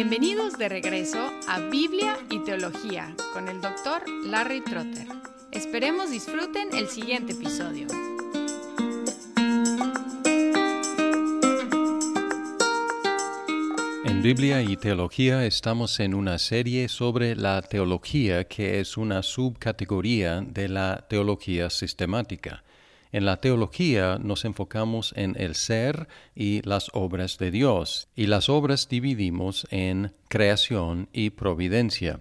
Bienvenidos de regreso a Biblia y Teología con el doctor Larry Trotter. Esperemos disfruten el siguiente episodio. En Biblia y Teología estamos en una serie sobre la teología que es una subcategoría de la teología sistemática. En la teología nos enfocamos en el ser y las obras de Dios, y las obras dividimos en creación y providencia.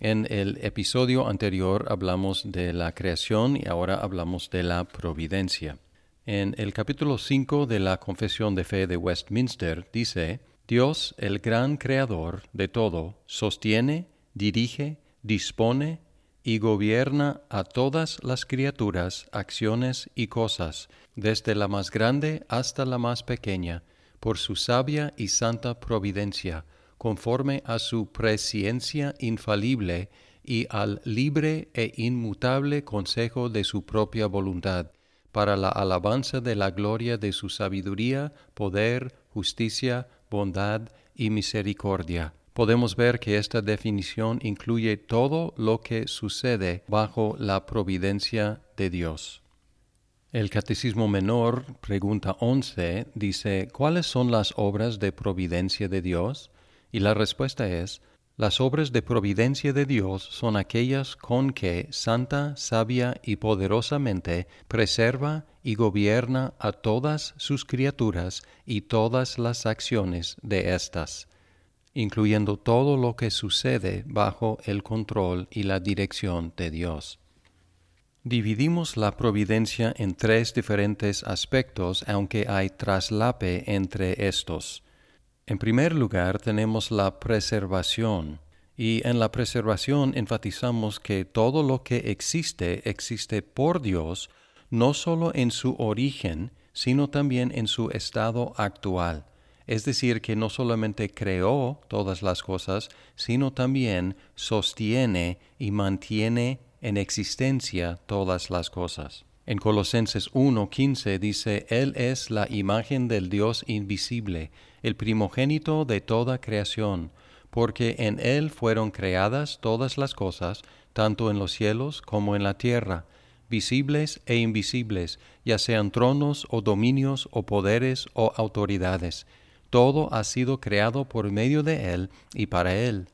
En el episodio anterior hablamos de la creación y ahora hablamos de la providencia. En el capítulo 5 de la Confesión de Fe de Westminster dice, Dios, el gran creador de todo, sostiene, dirige, dispone y gobierna a todas las criaturas, acciones y cosas, desde la más grande hasta la más pequeña, por su sabia y santa providencia, conforme a su presciencia infalible y al libre e inmutable consejo de su propia voluntad, para la alabanza de la gloria de su sabiduría, poder, justicia, bondad y misericordia podemos ver que esta definición incluye todo lo que sucede bajo la providencia de Dios. El Catecismo Menor, pregunta 11, dice, ¿cuáles son las obras de providencia de Dios? Y la respuesta es, las obras de providencia de Dios son aquellas con que santa, sabia y poderosamente preserva y gobierna a todas sus criaturas y todas las acciones de éstas incluyendo todo lo que sucede bajo el control y la dirección de Dios. Dividimos la providencia en tres diferentes aspectos, aunque hay traslape entre estos. En primer lugar tenemos la preservación, y en la preservación enfatizamos que todo lo que existe existe por Dios, no solo en su origen, sino también en su estado actual es decir, que no solamente creó todas las cosas, sino también sostiene y mantiene en existencia todas las cosas. En Colosenses 1:15 dice, Él es la imagen del Dios invisible, el primogénito de toda creación, porque en Él fueron creadas todas las cosas, tanto en los cielos como en la tierra, visibles e invisibles, ya sean tronos o dominios o poderes o autoridades todo ha sido creado por medio de Él y para Él.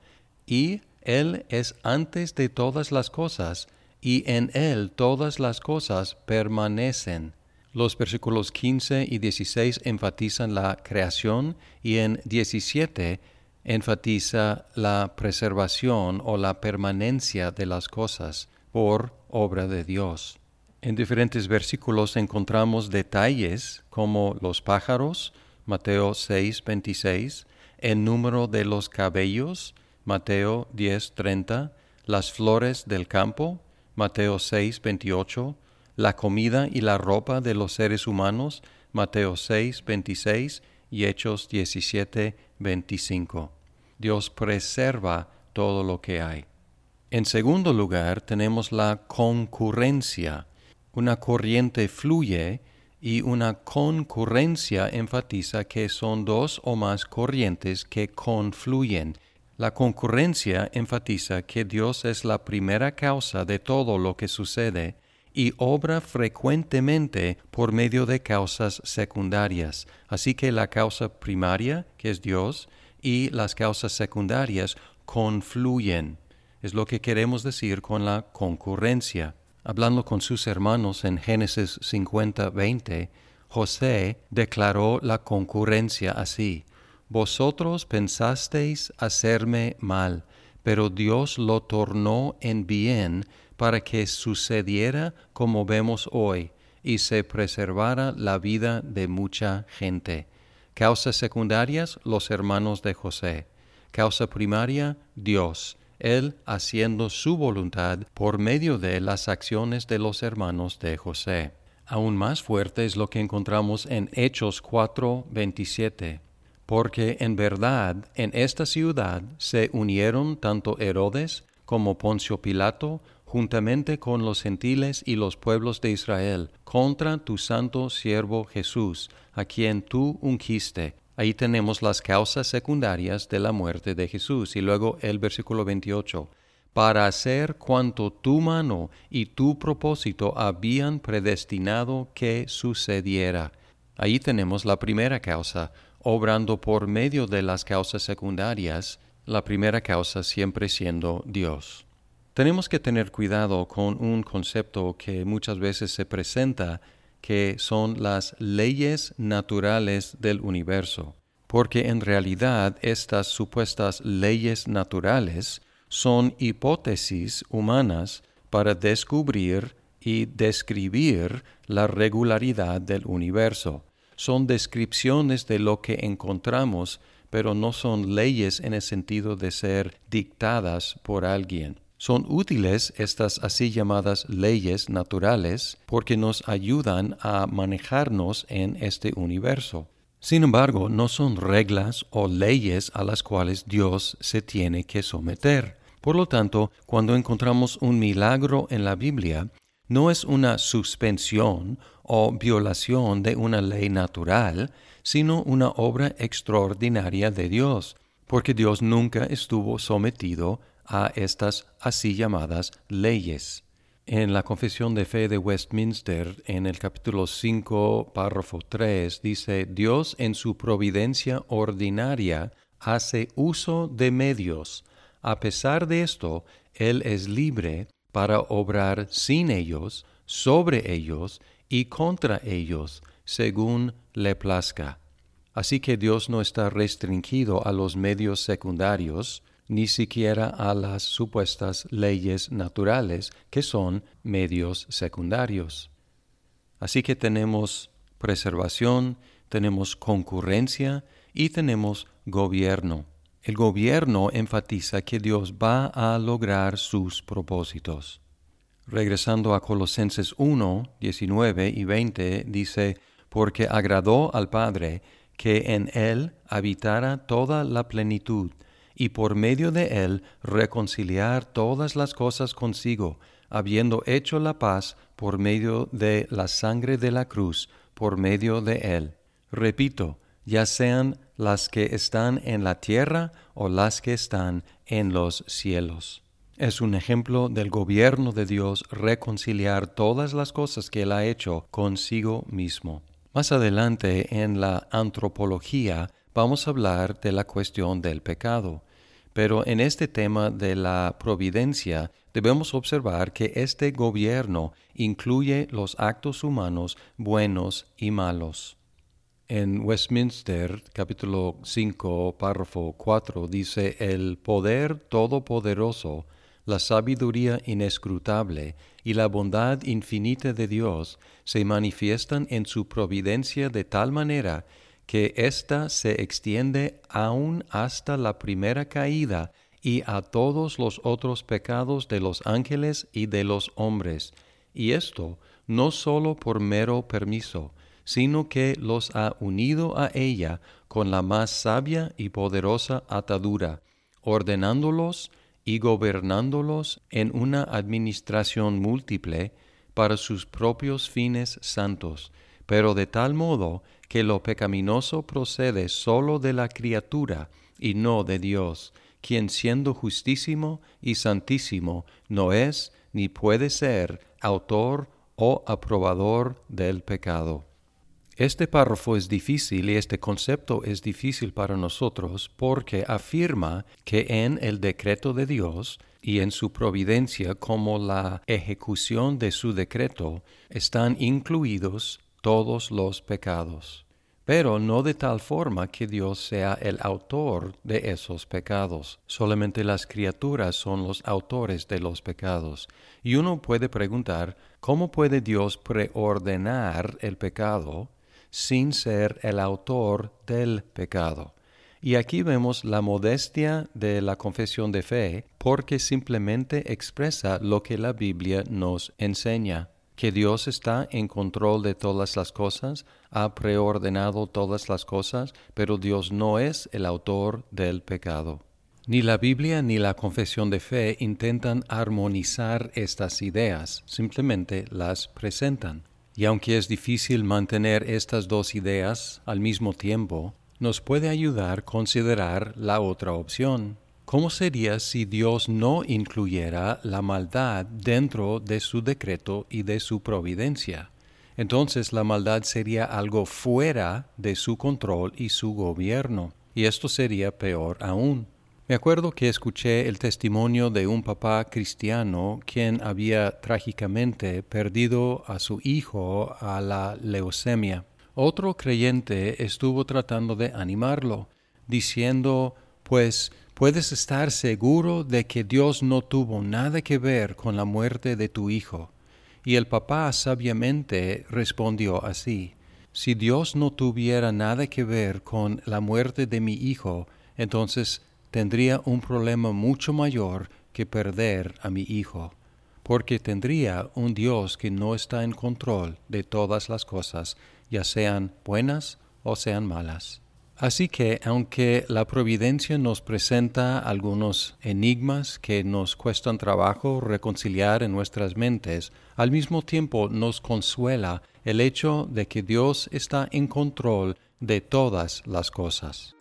Y Él es antes de todas las cosas, y en Él todas las cosas permanecen. Los versículos 15 y 16 enfatizan la creación y en 17 enfatiza la preservación o la permanencia de las cosas por obra de Dios. En diferentes versículos encontramos detalles como los pájaros, Mateo 6, 26, el número de los cabellos, Mateo 10, 30, las flores del campo, Mateo 6, 28, la comida y la ropa de los seres humanos, Mateo 6, 26 y Hechos 17, 25. Dios preserva todo lo que hay. En segundo lugar, tenemos la concurrencia. Una corriente fluye y una concurrencia enfatiza que son dos o más corrientes que confluyen. La concurrencia enfatiza que Dios es la primera causa de todo lo que sucede y obra frecuentemente por medio de causas secundarias. Así que la causa primaria, que es Dios, y las causas secundarias confluyen. Es lo que queremos decir con la concurrencia. Hablando con sus hermanos en Génesis 50, 20, José declaró la concurrencia así, Vosotros pensasteis hacerme mal, pero Dios lo tornó en bien para que sucediera como vemos hoy y se preservara la vida de mucha gente. Causas secundarias, los hermanos de José. Causa primaria, Dios él haciendo su voluntad por medio de las acciones de los hermanos de José. Aún más fuerte es lo que encontramos en Hechos 4:27, porque en verdad en esta ciudad se unieron tanto Herodes como Poncio Pilato, juntamente con los gentiles y los pueblos de Israel, contra tu santo siervo Jesús, a quien tú ungiste, Ahí tenemos las causas secundarias de la muerte de Jesús. Y luego el versículo 28, para hacer cuanto tu mano y tu propósito habían predestinado que sucediera. Ahí tenemos la primera causa, obrando por medio de las causas secundarias, la primera causa siempre siendo Dios. Tenemos que tener cuidado con un concepto que muchas veces se presenta que son las leyes naturales del universo, porque en realidad estas supuestas leyes naturales son hipótesis humanas para descubrir y describir la regularidad del universo. Son descripciones de lo que encontramos, pero no son leyes en el sentido de ser dictadas por alguien. Son útiles estas así llamadas leyes naturales porque nos ayudan a manejarnos en este universo. Sin embargo, no son reglas o leyes a las cuales Dios se tiene que someter. Por lo tanto, cuando encontramos un milagro en la Biblia, no es una suspensión o violación de una ley natural, sino una obra extraordinaria de Dios, porque Dios nunca estuvo sometido a estas así llamadas leyes. En la Confesión de Fe de Westminster, en el capítulo 5, párrafo 3, dice, Dios en su providencia ordinaria hace uso de medios. A pesar de esto, Él es libre para obrar sin ellos, sobre ellos y contra ellos, según le plazca. Así que Dios no está restringido a los medios secundarios, ni siquiera a las supuestas leyes naturales, que son medios secundarios. Así que tenemos preservación, tenemos concurrencia y tenemos gobierno. El gobierno enfatiza que Dios va a lograr sus propósitos. Regresando a Colosenses 1, 19 y 20, dice, porque agradó al Padre que en Él habitara toda la plenitud, y por medio de él reconciliar todas las cosas consigo, habiendo hecho la paz por medio de la sangre de la cruz, por medio de él. Repito, ya sean las que están en la tierra o las que están en los cielos. Es un ejemplo del gobierno de Dios reconciliar todas las cosas que Él ha hecho consigo mismo. Más adelante en la antropología vamos a hablar de la cuestión del pecado. Pero en este tema de la providencia debemos observar que este gobierno incluye los actos humanos buenos y malos. En Westminster, capítulo 5, párrafo 4, dice, El poder todopoderoso, la sabiduría inescrutable y la bondad infinita de Dios se manifiestan en su providencia de tal manera que ésta se extiende aún hasta la primera caída y a todos los otros pecados de los ángeles y de los hombres, y esto no sólo por mero permiso, sino que los ha unido a ella con la más sabia y poderosa atadura, ordenándolos y gobernándolos en una administración múltiple para sus propios fines santos, pero de tal modo que lo pecaminoso procede sólo de la criatura y no de Dios, quien siendo justísimo y santísimo no es ni puede ser autor o aprobador del pecado. Este párrafo es difícil y este concepto es difícil para nosotros porque afirma que en el decreto de Dios y en su providencia como la ejecución de su decreto están incluidos todos los pecados, pero no de tal forma que Dios sea el autor de esos pecados. Solamente las criaturas son los autores de los pecados. Y uno puede preguntar, ¿cómo puede Dios preordenar el pecado sin ser el autor del pecado? Y aquí vemos la modestia de la confesión de fe porque simplemente expresa lo que la Biblia nos enseña que Dios está en control de todas las cosas, ha preordenado todas las cosas, pero Dios no es el autor del pecado. Ni la Biblia ni la confesión de fe intentan armonizar estas ideas, simplemente las presentan. Y aunque es difícil mantener estas dos ideas al mismo tiempo, nos puede ayudar considerar la otra opción. ¿Cómo sería si Dios no incluyera la maldad dentro de su decreto y de su providencia? Entonces la maldad sería algo fuera de su control y su gobierno, y esto sería peor aún. Me acuerdo que escuché el testimonio de un papá cristiano quien había trágicamente perdido a su hijo a la leucemia. Otro creyente estuvo tratando de animarlo, diciendo, pues puedes estar seguro de que Dios no tuvo nada que ver con la muerte de tu hijo. Y el papá sabiamente respondió así, si Dios no tuviera nada que ver con la muerte de mi hijo, entonces tendría un problema mucho mayor que perder a mi hijo, porque tendría un Dios que no está en control de todas las cosas, ya sean buenas o sean malas. Así que, aunque la providencia nos presenta algunos enigmas que nos cuestan trabajo reconciliar en nuestras mentes, al mismo tiempo nos consuela el hecho de que Dios está en control de todas las cosas.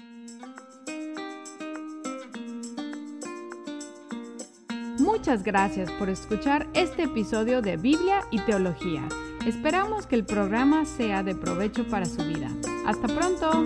Muchas gracias por escuchar este episodio de Biblia y Teología. Esperamos que el programa sea de provecho para su vida. Hasta pronto.